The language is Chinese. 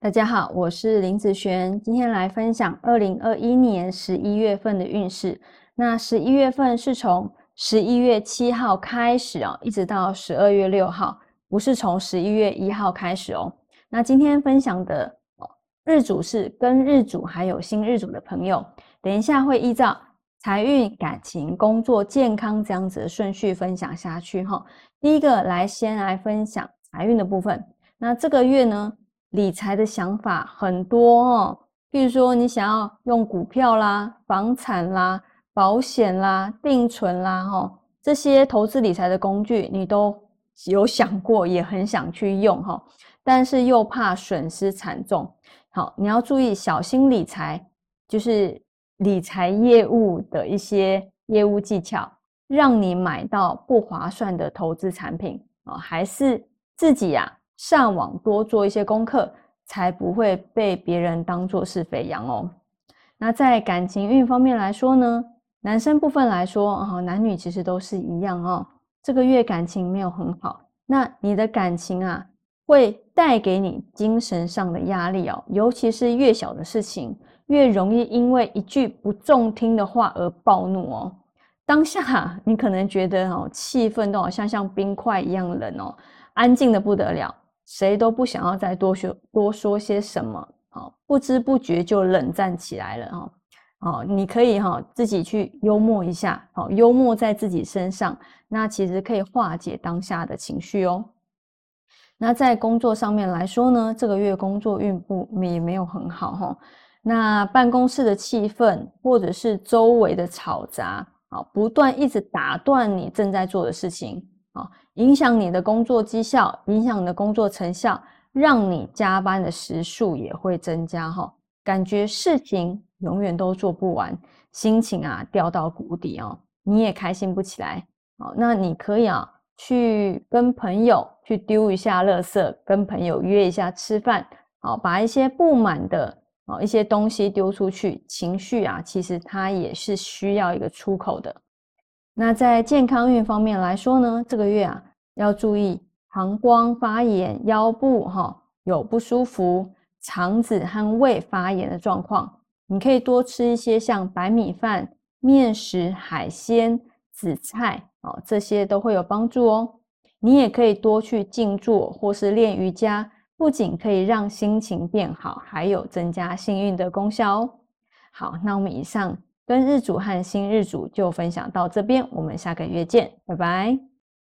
大家好，我是林子璇，今天来分享二零二一年十一月份的运势。那十一月份是从十一月七号开始哦，一直到十二月六号，不是从十一月一号开始哦。那今天分享的日主是跟日主还有新日主的朋友，等一下会依照财运、感情、工作、健康这样子的顺序分享下去哈。第一个来先来分享财运的部分，那这个月呢？理财的想法很多哦，譬如说你想要用股票啦、房产啦、保险啦、定存啦，哈，这些投资理财的工具你都有想过，也很想去用哈，但是又怕损失惨重。好，你要注意小心理财，就是理财业务的一些业务技巧，让你买到不划算的投资产品啊，还是自己呀？上网多做一些功课，才不会被别人当作是肥羊哦。那在感情运方面来说呢，男生部分来说啊，男女其实都是一样哦。这个月感情没有很好，那你的感情啊，会带给你精神上的压力哦。尤其是越小的事情，越容易因为一句不中听的话而暴怒哦。当下你可能觉得哦，气氛都好像像冰块一样冷哦，安静的不得了。谁都不想要再多说多说些什么，好，不知不觉就冷战起来了哈。哦，你可以哈自己去幽默一下，好，幽默在自己身上，那其实可以化解当下的情绪哦。那在工作上面来说呢，这个月工作运不也没有很好哈。那办公室的气氛或者是周围的吵杂，啊，不断一直打断你正在做的事情。啊，影响你的工作绩效，影响你的工作成效，让你加班的时数也会增加哈。感觉事情永远都做不完，心情啊掉到谷底哦，你也开心不起来。哦，那你可以啊去跟朋友去丢一下垃圾，跟朋友约一下吃饭，好，把一些不满的啊一些东西丢出去，情绪啊其实它也是需要一个出口的。那在健康运方面来说呢，这个月啊要注意膀胱发炎、腰部哈有不舒服、肠子和胃发炎的状况。你可以多吃一些像白米饭、面食、海鲜、紫菜哦，这些都会有帮助哦。你也可以多去静坐或是练瑜伽，不仅可以让心情变好，还有增加幸运的功效哦。好，那我们以上。跟日主和新日主就分享到这边，我们下个月见，拜拜。